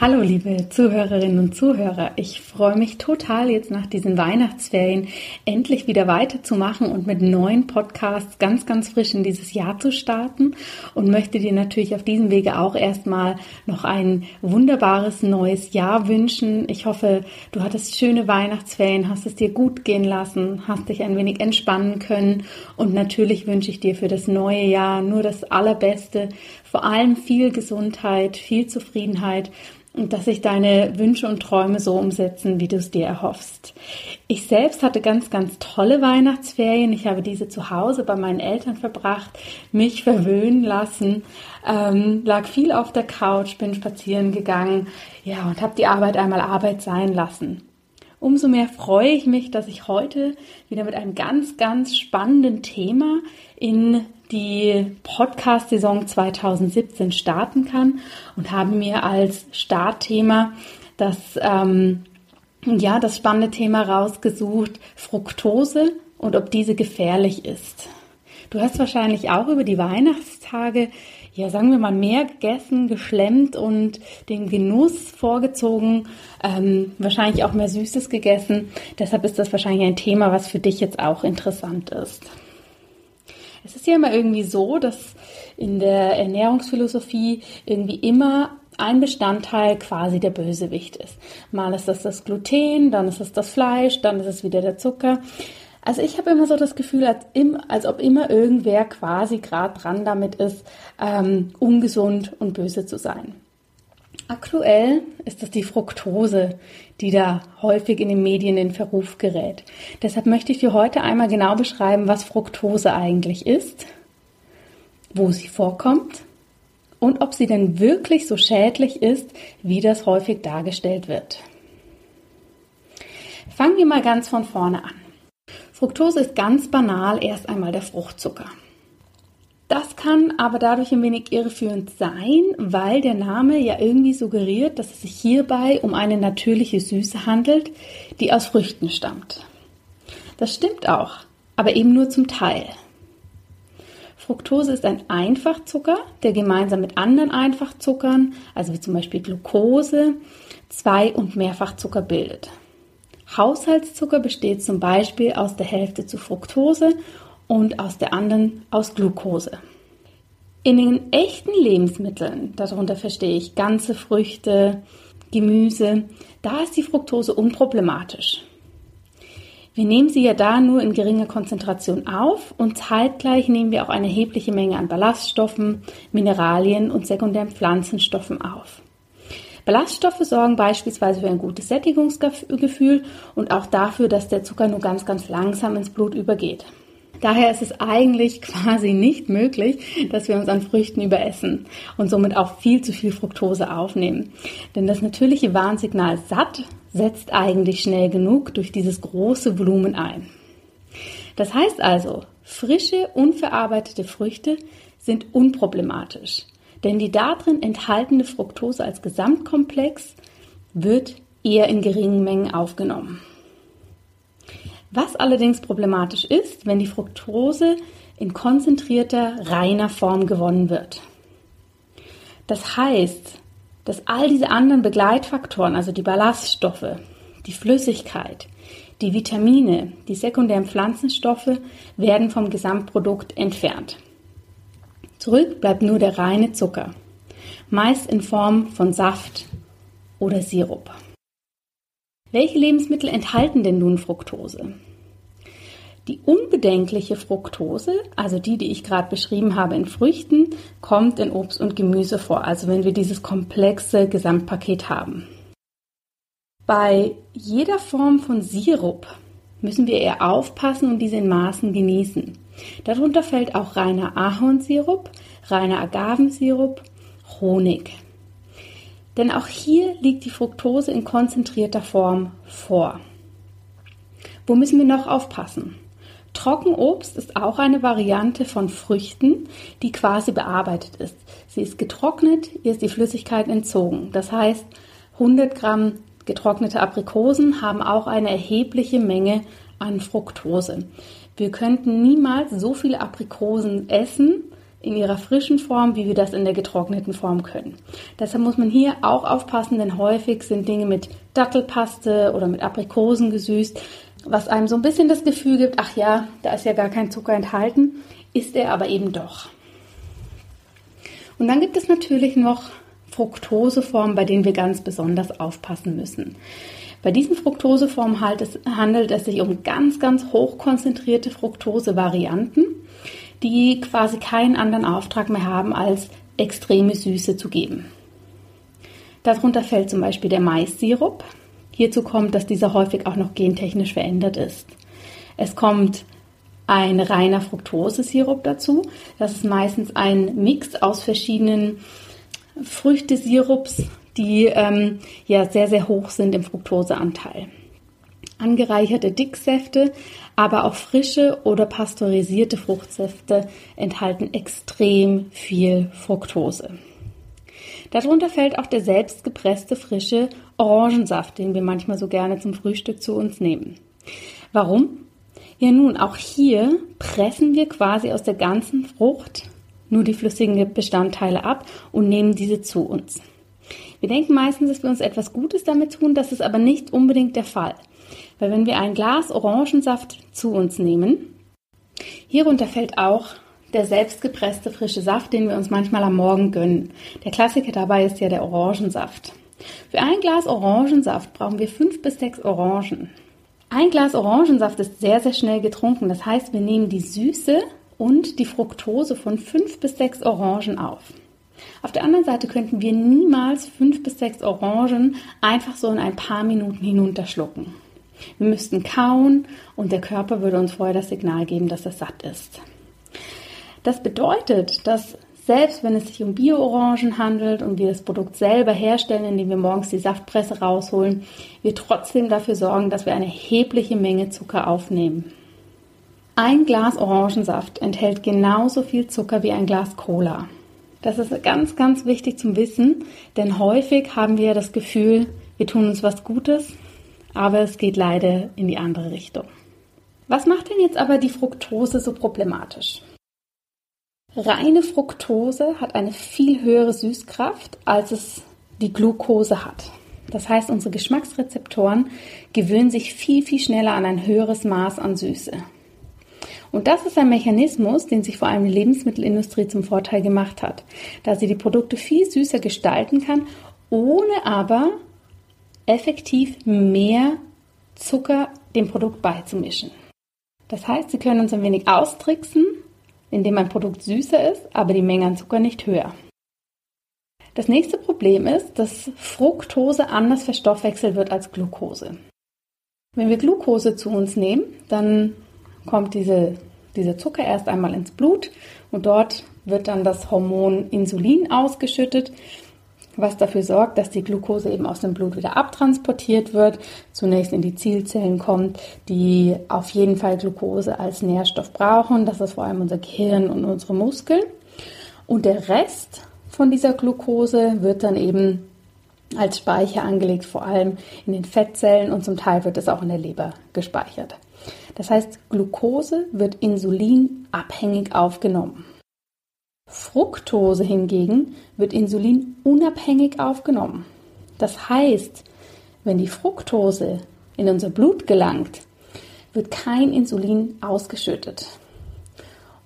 Hallo liebe Zuhörerinnen und Zuhörer, ich freue mich total jetzt nach diesen Weihnachtsferien endlich wieder weiterzumachen und mit neuen Podcasts ganz, ganz frisch in dieses Jahr zu starten und möchte dir natürlich auf diesem Wege auch erstmal noch ein wunderbares neues Jahr wünschen. Ich hoffe, du hattest schöne Weihnachtsferien, hast es dir gut gehen lassen, hast dich ein wenig entspannen können und natürlich wünsche ich dir für das neue Jahr nur das Allerbeste, vor allem viel Gesundheit, viel Zufriedenheit und dass sich deine Wünsche und Träume so umsetzen, wie du es dir erhoffst. Ich selbst hatte ganz, ganz tolle Weihnachtsferien. Ich habe diese zu Hause bei meinen Eltern verbracht, mich verwöhnen lassen, ähm, lag viel auf der Couch, bin spazieren gegangen, ja, und habe die Arbeit einmal Arbeit sein lassen. Umso mehr freue ich mich, dass ich heute wieder mit einem ganz, ganz spannenden Thema in die Podcast-Saison 2017 starten kann und habe mir als Startthema das, ähm, ja, das spannende Thema rausgesucht, Fructose und ob diese gefährlich ist. Du hast wahrscheinlich auch über die Weihnachtstage, ja, sagen wir mal, mehr gegessen, geschlemmt und den Genuss vorgezogen, ähm, wahrscheinlich auch mehr Süßes gegessen. Deshalb ist das wahrscheinlich ein Thema, was für dich jetzt auch interessant ist. Es ist ja immer irgendwie so, dass in der Ernährungsphilosophie irgendwie immer ein Bestandteil quasi der Bösewicht ist. Mal ist das das Gluten, dann ist es das Fleisch, dann ist es wieder der Zucker. Also ich habe immer so das Gefühl, als, im, als ob immer irgendwer quasi gerade dran damit ist, ähm, ungesund und böse zu sein. Aktuell ist es die Fructose, die da häufig in den Medien in Verruf gerät. Deshalb möchte ich dir heute einmal genau beschreiben, was Fructose eigentlich ist, wo sie vorkommt und ob sie denn wirklich so schädlich ist, wie das häufig dargestellt wird. Fangen wir mal ganz von vorne an. Fructose ist ganz banal erst einmal der Fruchtzucker. Das kann aber dadurch ein wenig irreführend sein, weil der Name ja irgendwie suggeriert, dass es sich hierbei um eine natürliche Süße handelt, die aus Früchten stammt. Das stimmt auch, aber eben nur zum Teil. Fructose ist ein Einfachzucker, der gemeinsam mit anderen Einfachzuckern, also wie zum Beispiel Glucose, Zwei- und Mehrfachzucker bildet. Haushaltszucker besteht zum Beispiel aus der Hälfte zu Fructose und aus der anderen aus Glucose. In den echten Lebensmitteln, darunter verstehe ich ganze Früchte, Gemüse, da ist die Fructose unproblematisch. Wir nehmen sie ja da nur in geringer Konzentration auf und zeitgleich nehmen wir auch eine erhebliche Menge an Ballaststoffen, Mineralien und sekundären Pflanzenstoffen auf. Ballaststoffe sorgen beispielsweise für ein gutes Sättigungsgefühl und auch dafür, dass der Zucker nur ganz, ganz langsam ins Blut übergeht. Daher ist es eigentlich quasi nicht möglich, dass wir uns an Früchten überessen und somit auch viel zu viel Fructose aufnehmen. Denn das natürliche Warnsignal satt setzt eigentlich schnell genug durch dieses große Volumen ein. Das heißt also, frische, unverarbeitete Früchte sind unproblematisch, denn die darin enthaltene Fructose als Gesamtkomplex wird eher in geringen Mengen aufgenommen. Was allerdings problematisch ist, wenn die Fructose in konzentrierter, reiner Form gewonnen wird. Das heißt, dass all diese anderen Begleitfaktoren, also die Ballaststoffe, die Flüssigkeit, die Vitamine, die sekundären Pflanzenstoffe, werden vom Gesamtprodukt entfernt. Zurück bleibt nur der reine Zucker, meist in Form von Saft oder Sirup. Welche Lebensmittel enthalten denn nun Fructose? Die unbedenkliche Fructose, also die, die ich gerade beschrieben habe in Früchten, kommt in Obst und Gemüse vor, also wenn wir dieses komplexe Gesamtpaket haben. Bei jeder Form von Sirup müssen wir eher aufpassen und diese in Maßen genießen. Darunter fällt auch reiner Ahornsirup, reiner Agavensirup, Honig. Denn auch hier liegt die Fructose in konzentrierter Form vor. Wo müssen wir noch aufpassen? Trockenobst ist auch eine Variante von Früchten, die quasi bearbeitet ist. Sie ist getrocknet, ihr ist die Flüssigkeit entzogen. Das heißt, 100 Gramm getrocknete Aprikosen haben auch eine erhebliche Menge an Fructose. Wir könnten niemals so viele Aprikosen essen in ihrer frischen Form, wie wir das in der getrockneten Form können. Deshalb muss man hier auch aufpassen, denn häufig sind Dinge mit Dattelpaste oder mit Aprikosen gesüßt, was einem so ein bisschen das Gefühl gibt, ach ja, da ist ja gar kein Zucker enthalten, ist er aber eben doch. Und dann gibt es natürlich noch Fructoseformen, bei denen wir ganz besonders aufpassen müssen. Bei diesen Fructoseformen handelt es sich um ganz, ganz hochkonzentrierte Fructose-Varianten, die quasi keinen anderen Auftrag mehr haben, als extreme Süße zu geben. Darunter fällt zum Beispiel der Maissirup, Hierzu kommt, dass dieser häufig auch noch gentechnisch verändert ist. Es kommt ein reiner Fructosesirup dazu. Das ist meistens ein Mix aus verschiedenen Früchtesirups, die ähm, ja sehr, sehr hoch sind im Fructoseanteil. Angereicherte Dicksäfte, aber auch frische oder pasteurisierte Fruchtsäfte enthalten extrem viel Fructose. Darunter fällt auch der selbstgepresste frische Orangensaft, den wir manchmal so gerne zum Frühstück zu uns nehmen. Warum? Ja nun, auch hier pressen wir quasi aus der ganzen Frucht nur die flüssigen Bestandteile ab und nehmen diese zu uns. Wir denken meistens, dass wir uns etwas Gutes damit tun, das ist aber nicht unbedingt der Fall. Weil wenn wir ein Glas Orangensaft zu uns nehmen, hierunter fällt auch der selbstgepresste frische Saft, den wir uns manchmal am Morgen gönnen. Der Klassiker dabei ist ja der Orangensaft. Für ein Glas Orangensaft brauchen wir fünf bis sechs Orangen. Ein Glas Orangensaft ist sehr, sehr schnell getrunken. Das heißt, wir nehmen die Süße und die Fructose von fünf bis sechs Orangen auf. Auf der anderen Seite könnten wir niemals fünf bis sechs Orangen einfach so in ein paar Minuten hinunterschlucken. Wir müssten kauen und der Körper würde uns vorher das Signal geben, dass er satt ist. Das bedeutet, dass selbst wenn es sich um Bio-Orangen handelt und wir das Produkt selber herstellen, indem wir morgens die Saftpresse rausholen, wir trotzdem dafür sorgen, dass wir eine erhebliche Menge Zucker aufnehmen. Ein Glas Orangensaft enthält genauso viel Zucker wie ein Glas Cola. Das ist ganz, ganz wichtig zum Wissen, denn häufig haben wir das Gefühl, wir tun uns was Gutes, aber es geht leider in die andere Richtung. Was macht denn jetzt aber die Fructose so problematisch? Reine Fructose hat eine viel höhere Süßkraft, als es die Glucose hat. Das heißt, unsere Geschmacksrezeptoren gewöhnen sich viel, viel schneller an ein höheres Maß an Süße. Und das ist ein Mechanismus, den sich vor allem die Lebensmittelindustrie zum Vorteil gemacht hat, da sie die Produkte viel süßer gestalten kann, ohne aber effektiv mehr Zucker dem Produkt beizumischen. Das heißt, sie können uns ein wenig austricksen indem ein Produkt süßer ist, aber die Menge an Zucker nicht höher. Das nächste Problem ist, dass Fructose anders verstoffwechselt wird als Glucose. Wenn wir Glucose zu uns nehmen, dann kommt diese, dieser Zucker erst einmal ins Blut und dort wird dann das Hormon Insulin ausgeschüttet, was dafür sorgt, dass die Glucose eben aus dem Blut wieder abtransportiert wird, zunächst in die Zielzellen kommt, die auf jeden Fall Glucose als Nährstoff brauchen. Das ist vor allem unser Gehirn und unsere Muskeln. Und der Rest von dieser Glucose wird dann eben als Speicher angelegt, vor allem in den Fettzellen und zum Teil wird es auch in der Leber gespeichert. Das heißt, Glucose wird insulinabhängig aufgenommen. Fructose hingegen wird insulinunabhängig aufgenommen. Das heißt, wenn die Fructose in unser Blut gelangt, wird kein Insulin ausgeschüttet.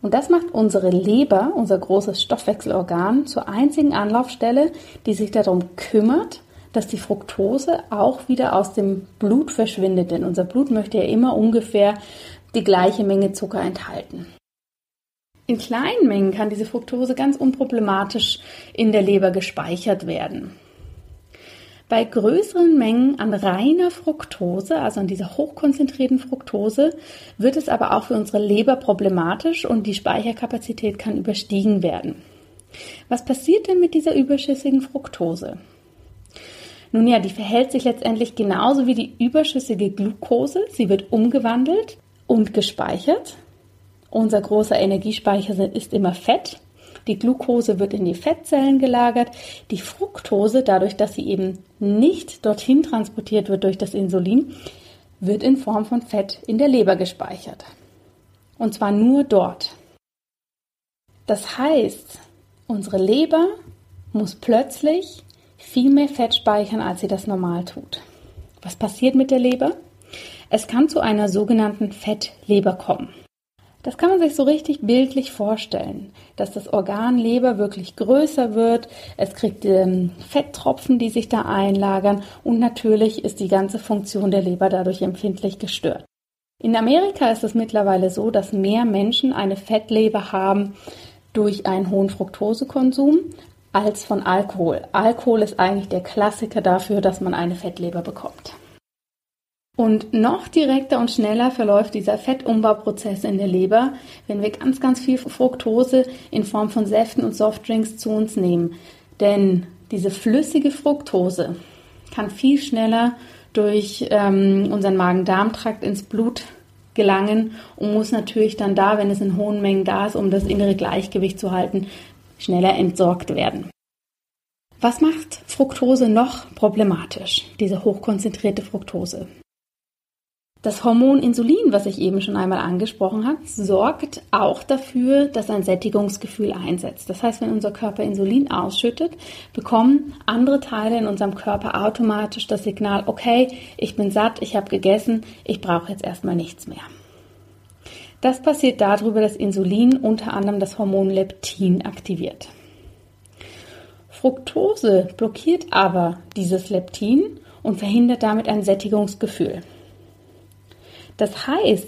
Und das macht unsere Leber, unser großes Stoffwechselorgan, zur einzigen Anlaufstelle, die sich darum kümmert, dass die Fructose auch wieder aus dem Blut verschwindet. Denn unser Blut möchte ja immer ungefähr die gleiche Menge Zucker enthalten. In kleinen Mengen kann diese Fructose ganz unproblematisch in der Leber gespeichert werden. Bei größeren Mengen an reiner Fructose, also an dieser hochkonzentrierten Fructose, wird es aber auch für unsere Leber problematisch und die Speicherkapazität kann überstiegen werden. Was passiert denn mit dieser überschüssigen Fructose? Nun ja, die verhält sich letztendlich genauso wie die überschüssige Glucose. Sie wird umgewandelt und gespeichert. Unser großer Energiespeicher ist immer Fett. Die Glucose wird in die Fettzellen gelagert. Die Fructose, dadurch, dass sie eben nicht dorthin transportiert wird durch das Insulin, wird in Form von Fett in der Leber gespeichert. Und zwar nur dort. Das heißt, unsere Leber muss plötzlich viel mehr Fett speichern, als sie das normal tut. Was passiert mit der Leber? Es kann zu einer sogenannten Fettleber kommen. Das kann man sich so richtig bildlich vorstellen, dass das Organ Leber wirklich größer wird, es kriegt ähm, Fetttropfen, die sich da einlagern und natürlich ist die ganze Funktion der Leber dadurch empfindlich gestört. In Amerika ist es mittlerweile so, dass mehr Menschen eine Fettleber haben durch einen hohen Fructosekonsum als von Alkohol. Alkohol ist eigentlich der Klassiker dafür, dass man eine Fettleber bekommt. Und noch direkter und schneller verläuft dieser Fettumbauprozess in der Leber, wenn wir ganz, ganz viel Fructose in Form von Säften und Softdrinks zu uns nehmen. Denn diese flüssige Fructose kann viel schneller durch ähm, unseren Magen-Darm-Trakt ins Blut gelangen und muss natürlich dann da, wenn es in hohen Mengen da ist, um das innere Gleichgewicht zu halten, schneller entsorgt werden. Was macht Fructose noch problematisch, diese hochkonzentrierte Fructose? Das Hormon Insulin, was ich eben schon einmal angesprochen habe, sorgt auch dafür, dass ein Sättigungsgefühl einsetzt. Das heißt, wenn unser Körper Insulin ausschüttet, bekommen andere Teile in unserem Körper automatisch das Signal, okay, ich bin satt, ich habe gegessen, ich brauche jetzt erstmal nichts mehr. Das passiert darüber, dass Insulin unter anderem das Hormon Leptin aktiviert. Fructose blockiert aber dieses Leptin und verhindert damit ein Sättigungsgefühl. Das heißt,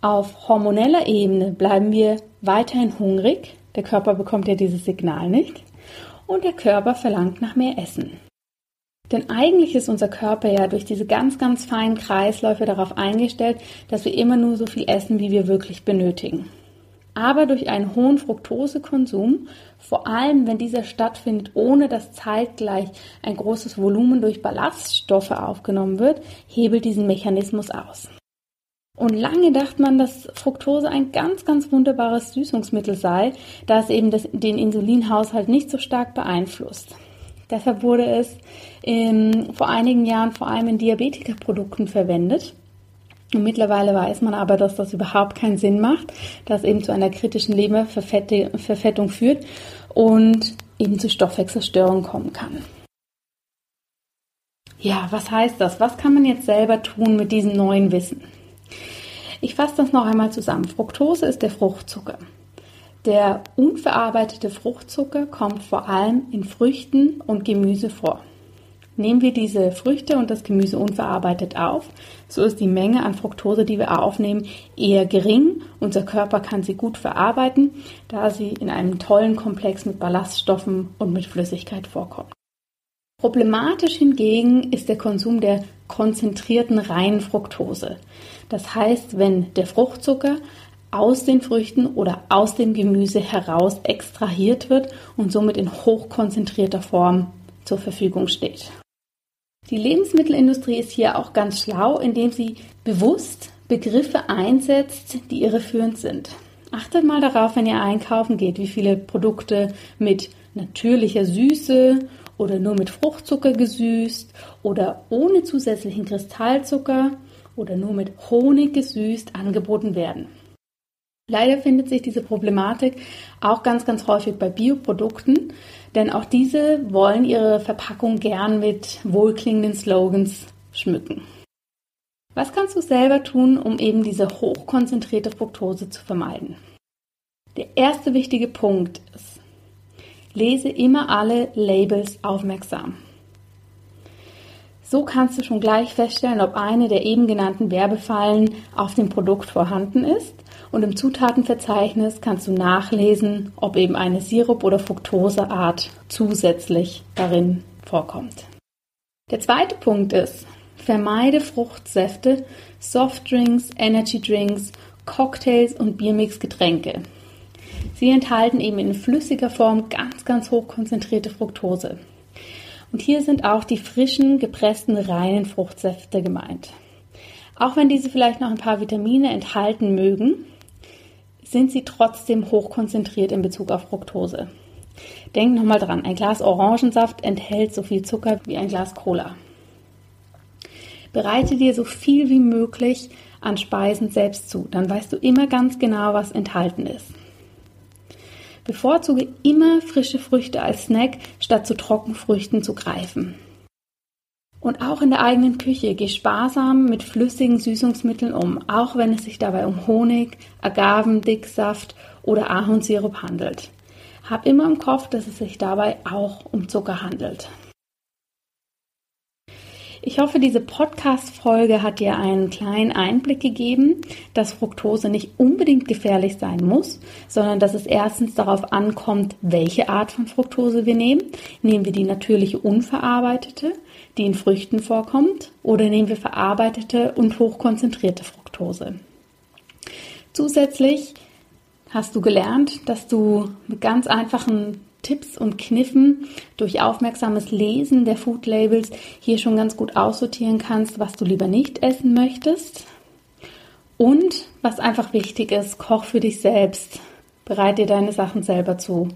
auf hormoneller Ebene bleiben wir weiterhin hungrig, der Körper bekommt ja dieses Signal nicht und der Körper verlangt nach mehr Essen. Denn eigentlich ist unser Körper ja durch diese ganz, ganz feinen Kreisläufe darauf eingestellt, dass wir immer nur so viel essen, wie wir wirklich benötigen. Aber durch einen hohen Fructosekonsum, vor allem wenn dieser stattfindet, ohne dass zeitgleich ein großes Volumen durch Ballaststoffe aufgenommen wird, hebelt diesen Mechanismus aus. Und lange dachte man, dass Fructose ein ganz, ganz wunderbares Süßungsmittel sei, da es eben das, den Insulinhaushalt nicht so stark beeinflusst. Deshalb wurde es in, vor einigen Jahren vor allem in Diabetikerprodukten verwendet. Und mittlerweile weiß man aber, dass das überhaupt keinen Sinn macht, dass eben zu einer kritischen Leberverfettung führt und eben zu Stoffwechselstörungen kommen kann. Ja, was heißt das? Was kann man jetzt selber tun mit diesem neuen Wissen? Ich fasse das noch einmal zusammen. Fructose ist der Fruchtzucker. Der unverarbeitete Fruchtzucker kommt vor allem in Früchten und Gemüse vor. Nehmen wir diese Früchte und das Gemüse unverarbeitet auf, so ist die Menge an Fructose, die wir aufnehmen, eher gering. Unser Körper kann sie gut verarbeiten, da sie in einem tollen Komplex mit Ballaststoffen und mit Flüssigkeit vorkommt. Problematisch hingegen ist der Konsum der konzentrierten reinen Fructose. Das heißt, wenn der Fruchtzucker aus den Früchten oder aus dem Gemüse heraus extrahiert wird und somit in hochkonzentrierter Form zur Verfügung steht. Die Lebensmittelindustrie ist hier auch ganz schlau, indem sie bewusst Begriffe einsetzt, die irreführend sind. Achtet mal darauf, wenn ihr einkaufen geht, wie viele Produkte mit natürlicher Süße oder nur mit Fruchtzucker gesüßt oder ohne zusätzlichen Kristallzucker oder nur mit Honig gesüßt angeboten werden. Leider findet sich diese Problematik auch ganz, ganz häufig bei Bioprodukten, denn auch diese wollen ihre Verpackung gern mit wohlklingenden Slogans schmücken. Was kannst du selber tun, um eben diese hochkonzentrierte Fructose zu vermeiden? Der erste wichtige Punkt ist, lese immer alle Labels aufmerksam. So kannst du schon gleich feststellen, ob eine der eben genannten Werbefallen auf dem Produkt vorhanden ist. Und im Zutatenverzeichnis kannst du nachlesen, ob eben eine Sirup- oder Fructoseart zusätzlich darin vorkommt. Der zweite Punkt ist, vermeide Fruchtsäfte, Softdrinks, Energydrinks, Cocktails und Biermixgetränke. Sie enthalten eben in flüssiger Form ganz, ganz hoch konzentrierte Fructose. Und hier sind auch die frischen, gepressten, reinen Fruchtsäfte gemeint. Auch wenn diese vielleicht noch ein paar Vitamine enthalten mögen, sind sie trotzdem hochkonzentriert in Bezug auf Fructose. Denk nochmal dran, ein Glas Orangensaft enthält so viel Zucker wie ein Glas Cola. Bereite dir so viel wie möglich an Speisen selbst zu, dann weißt du immer ganz genau, was enthalten ist. Bevorzuge immer frische Früchte als Snack, statt zu Trockenfrüchten zu greifen. Und auch in der eigenen Küche geh sparsam mit flüssigen Süßungsmitteln um, auch wenn es sich dabei um Honig, Agavendicksaft oder Ahornsirup handelt. Hab immer im Kopf, dass es sich dabei auch um Zucker handelt. Ich hoffe, diese Podcast-Folge hat dir einen kleinen Einblick gegeben, dass Fructose nicht unbedingt gefährlich sein muss, sondern dass es erstens darauf ankommt, welche Art von Fructose wir nehmen. Nehmen wir die natürliche unverarbeitete, die in Früchten vorkommt, oder nehmen wir verarbeitete und hochkonzentrierte Fructose. Zusätzlich hast du gelernt, dass du mit ganz einfachen Tipps und Kniffen durch aufmerksames Lesen der Food Labels hier schon ganz gut aussortieren kannst, was du lieber nicht essen möchtest. Und was einfach wichtig ist, koch für dich selbst. Bereite dir deine Sachen selber zu.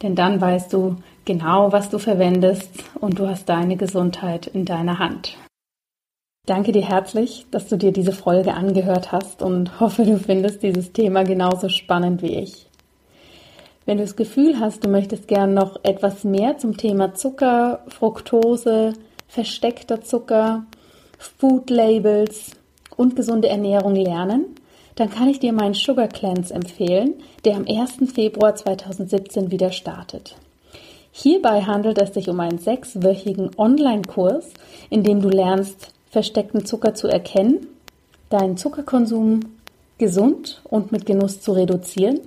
Denn dann weißt du genau, was du verwendest und du hast deine Gesundheit in deiner Hand. Danke dir herzlich, dass du dir diese Folge angehört hast und hoffe, du findest dieses Thema genauso spannend wie ich. Wenn du das Gefühl hast, du möchtest gern noch etwas mehr zum Thema Zucker, Fructose, versteckter Zucker, Food Labels und gesunde Ernährung lernen, dann kann ich dir meinen Sugar Cleanse empfehlen, der am 1. Februar 2017 wieder startet. Hierbei handelt es sich um einen sechswöchigen Online-Kurs, in dem du lernst, versteckten Zucker zu erkennen, deinen Zuckerkonsum gesund und mit Genuss zu reduzieren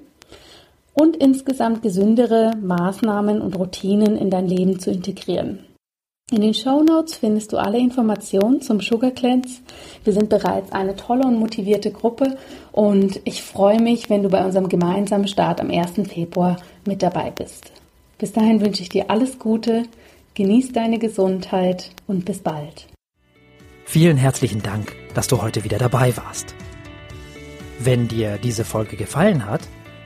und insgesamt gesündere Maßnahmen und Routinen in dein Leben zu integrieren. In den Show Notes findest du alle Informationen zum Sugar Cleanse. Wir sind bereits eine tolle und motivierte Gruppe und ich freue mich, wenn du bei unserem gemeinsamen Start am 1. Februar mit dabei bist. Bis dahin wünsche ich dir alles Gute, genieß deine Gesundheit und bis bald. Vielen herzlichen Dank, dass du heute wieder dabei warst. Wenn dir diese Folge gefallen hat,